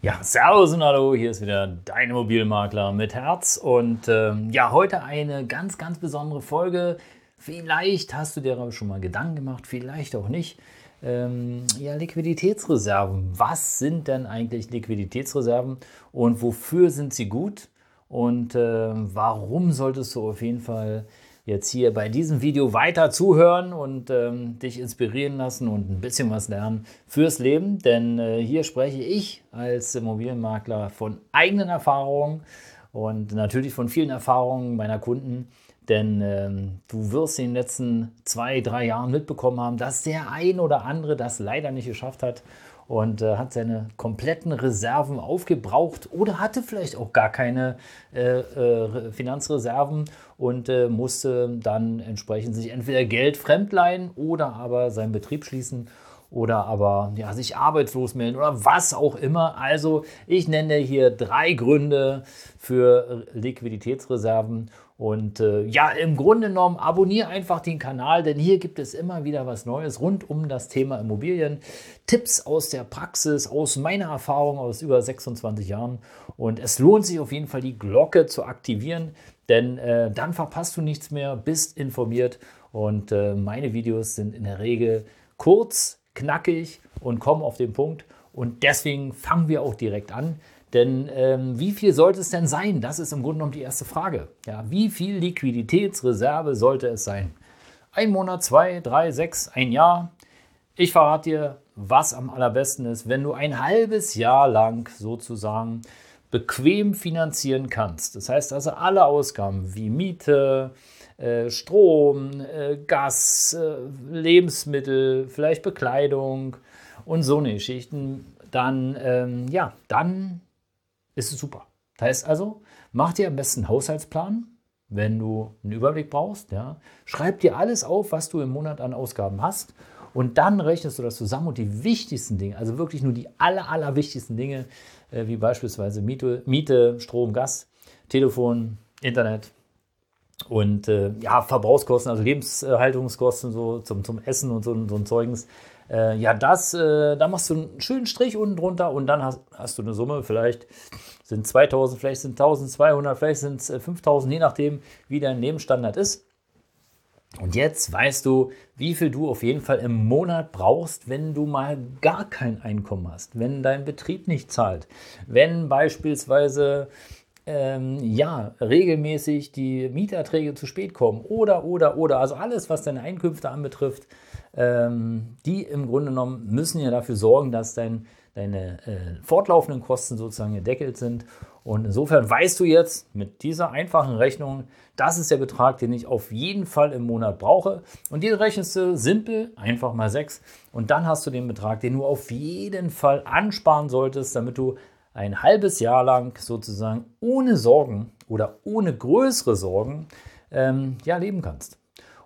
Ja, Servus und Hallo, hier ist wieder dein Immobilienmakler mit Herz und ähm, ja, heute eine ganz, ganz besondere Folge. Vielleicht hast du dir aber schon mal Gedanken gemacht, vielleicht auch nicht. Ähm, ja, Liquiditätsreserven. Was sind denn eigentlich Liquiditätsreserven und wofür sind sie gut? Und äh, warum solltest du auf jeden Fall jetzt hier bei diesem Video weiter zuhören und ähm, dich inspirieren lassen und ein bisschen was lernen fürs Leben. Denn äh, hier spreche ich als Immobilienmakler von eigenen Erfahrungen und natürlich von vielen Erfahrungen meiner Kunden. Denn ähm, du wirst in den letzten zwei, drei Jahren mitbekommen haben, dass der ein oder andere das leider nicht geschafft hat und äh, hat seine kompletten Reserven aufgebraucht oder hatte vielleicht auch gar keine äh, äh, Finanzreserven und äh, musste dann entsprechend sich entweder Geld fremdleihen oder aber seinen Betrieb schließen oder aber ja, sich arbeitslos melden oder was auch immer. Also ich nenne hier drei Gründe für Liquiditätsreserven und äh, ja, im Grunde genommen abonniere einfach den Kanal, denn hier gibt es immer wieder was Neues rund um das Thema Immobilien. Tipps aus der Praxis, aus meiner Erfahrung aus über 26 Jahren. Und es lohnt sich auf jeden Fall, die Glocke zu aktivieren, denn äh, dann verpasst du nichts mehr, bist informiert. Und äh, meine Videos sind in der Regel kurz, knackig und kommen auf den Punkt. Und deswegen fangen wir auch direkt an. Denn ähm, wie viel sollte es denn sein? Das ist im Grunde genommen die erste Frage. Ja, wie viel Liquiditätsreserve sollte es sein? Ein Monat, zwei, drei, sechs, ein Jahr? Ich verrate dir, was am allerbesten ist, wenn du ein halbes Jahr lang sozusagen bequem finanzieren kannst. Das heißt also alle Ausgaben wie Miete, Strom, äh, Gas, äh, Lebensmittel, vielleicht Bekleidung und so eine Geschichten, dann, ähm, ja, dann ist es super. Das heißt also, mach dir am besten einen Haushaltsplan, wenn du einen Überblick brauchst. Ja. Schreib dir alles auf, was du im Monat an Ausgaben hast. Und dann rechnest du das zusammen und die wichtigsten Dinge, also wirklich nur die aller, aller wichtigsten Dinge, äh, wie beispielsweise Miete, Miete, Strom, Gas, Telefon, Internet und äh, ja, Verbrauchskosten, also Lebenshaltungskosten so zum, zum Essen und so, so ein Zeugens. Äh, ja, das, äh, da machst du einen schönen Strich unten drunter und dann hast, hast du eine Summe, vielleicht sind 2000, vielleicht sind 1200, vielleicht sind es 5000, je nachdem, wie dein Lebensstandard ist. Und jetzt weißt du, wie viel du auf jeden Fall im Monat brauchst, wenn du mal gar kein Einkommen hast, wenn dein Betrieb nicht zahlt, wenn beispielsweise ähm, ja regelmäßig die Mieterträge zu spät kommen oder oder oder also alles, was deine Einkünfte anbetrifft, ähm, die im Grunde genommen müssen ja dafür sorgen, dass dein, deine äh, fortlaufenden Kosten sozusagen gedeckelt sind. Und insofern weißt du jetzt mit dieser einfachen Rechnung, das ist der Betrag, den ich auf jeden Fall im Monat brauche. Und den rechnest du simpel, einfach mal 6. Und dann hast du den Betrag, den du auf jeden Fall ansparen solltest, damit du ein halbes Jahr lang sozusagen ohne Sorgen oder ohne größere Sorgen ähm, ja, leben kannst.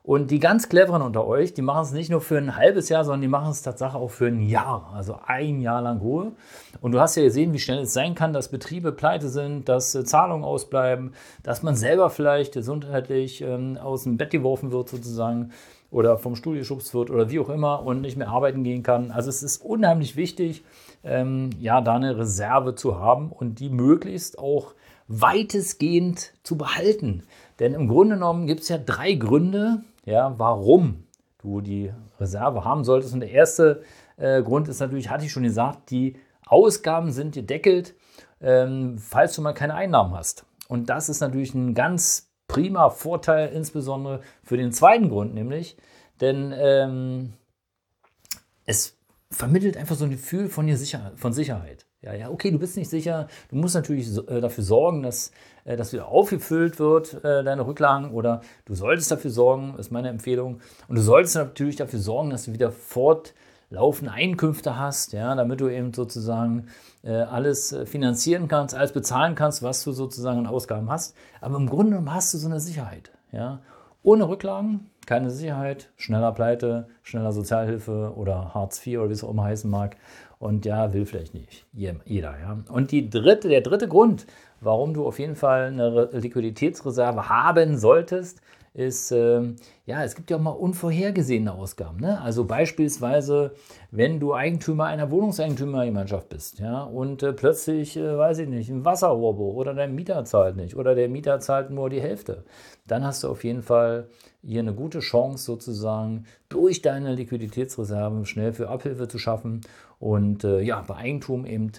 Und die ganz cleveren unter euch, die machen es nicht nur für ein halbes Jahr, sondern die machen es tatsächlich auch für ein Jahr, also ein Jahr lang Ruhe. Und du hast ja gesehen, wie schnell es sein kann, dass Betriebe pleite sind, dass äh, Zahlungen ausbleiben, dass man selber vielleicht gesundheitlich ähm, aus dem Bett geworfen wird sozusagen oder vom Stuhl geschubst wird oder wie auch immer und nicht mehr arbeiten gehen kann. Also es ist unheimlich wichtig, ähm, ja, da eine Reserve zu haben und die möglichst auch weitestgehend zu behalten. Denn im Grunde genommen gibt es ja drei Gründe, ja, warum du die Reserve haben solltest. Und der erste äh, Grund ist natürlich, hatte ich schon gesagt, die Ausgaben sind gedeckelt, ähm, falls du mal keine Einnahmen hast. Und das ist natürlich ein ganz prima Vorteil, insbesondere für den zweiten Grund, nämlich, denn ähm, es vermittelt einfach so ein Gefühl von, Sicherheit, von Sicherheit. Ja, ja, okay, du bist nicht sicher. Du musst natürlich äh, dafür sorgen, dass äh, das wieder aufgefüllt wird, äh, deine Rücklagen, oder du solltest dafür sorgen, ist meine Empfehlung. Und du solltest natürlich dafür sorgen, dass du wieder fortlaufende laufende Einkünfte hast, ja, damit du eben sozusagen äh, alles äh, finanzieren kannst, alles bezahlen kannst, was du sozusagen an Ausgaben hast. Aber im Grunde genommen hast du so eine Sicherheit. Ja. Ohne Rücklagen, keine Sicherheit, schneller Pleite, schneller Sozialhilfe oder Hartz IV oder wie es auch immer heißen mag. Und ja, will vielleicht nicht jeder. Ja. Und die dritte, der dritte Grund, warum du auf jeden Fall eine Liquiditätsreserve haben solltest, ist, äh, ja, es gibt ja auch mal unvorhergesehene Ausgaben. Ne? Also beispielsweise, wenn du Eigentümer einer Wohnungseigentümergemeinschaft bist, ja, und äh, plötzlich, äh, weiß ich nicht, ein Wasserrohrbruch oder dein Mieter zahlt nicht oder der Mieter zahlt nur die Hälfte, dann hast du auf jeden Fall hier eine gute Chance sozusagen durch deine Liquiditätsreserven schnell für Abhilfe zu schaffen und äh, ja, bei Eigentum eben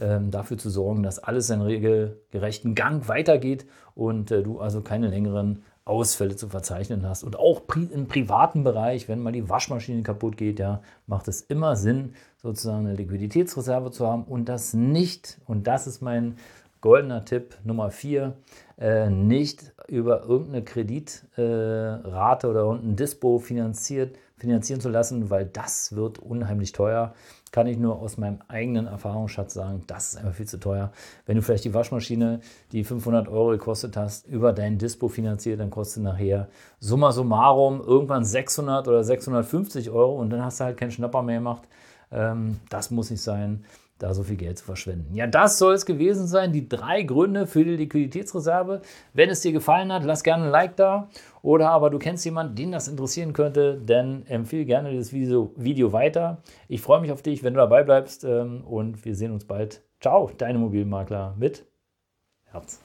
ähm, dafür zu sorgen, dass alles in regelgerechten Gang weitergeht und äh, du also keine längeren Ausfälle zu verzeichnen hast. Und auch im privaten Bereich, wenn mal die Waschmaschine kaputt geht, ja, macht es immer Sinn, sozusagen eine Liquiditätsreserve zu haben und das nicht, und das ist mein goldener Tipp Nummer vier, äh, nicht über irgendeine Kreditrate äh, oder irgendein Dispo finanziert, finanzieren zu lassen, weil das wird unheimlich teuer kann ich nur aus meinem eigenen Erfahrungsschatz sagen, das ist einfach viel zu teuer. Wenn du vielleicht die Waschmaschine, die 500 Euro gekostet hast, über dein Dispo finanziert, dann kostet nachher summa summarum irgendwann 600 oder 650 Euro und dann hast du halt keinen Schnapper mehr gemacht. Ähm, das muss nicht sein da so viel Geld zu verschwenden. Ja, das soll es gewesen sein, die drei Gründe für die Liquiditätsreserve. Wenn es dir gefallen hat, lass gerne ein Like da. Oder aber du kennst jemanden, den das interessieren könnte, dann empfehle gerne dieses Video, Video weiter. Ich freue mich auf dich, wenn du dabei bleibst ähm, und wir sehen uns bald. Ciao, dein Immobilienmakler mit Herz.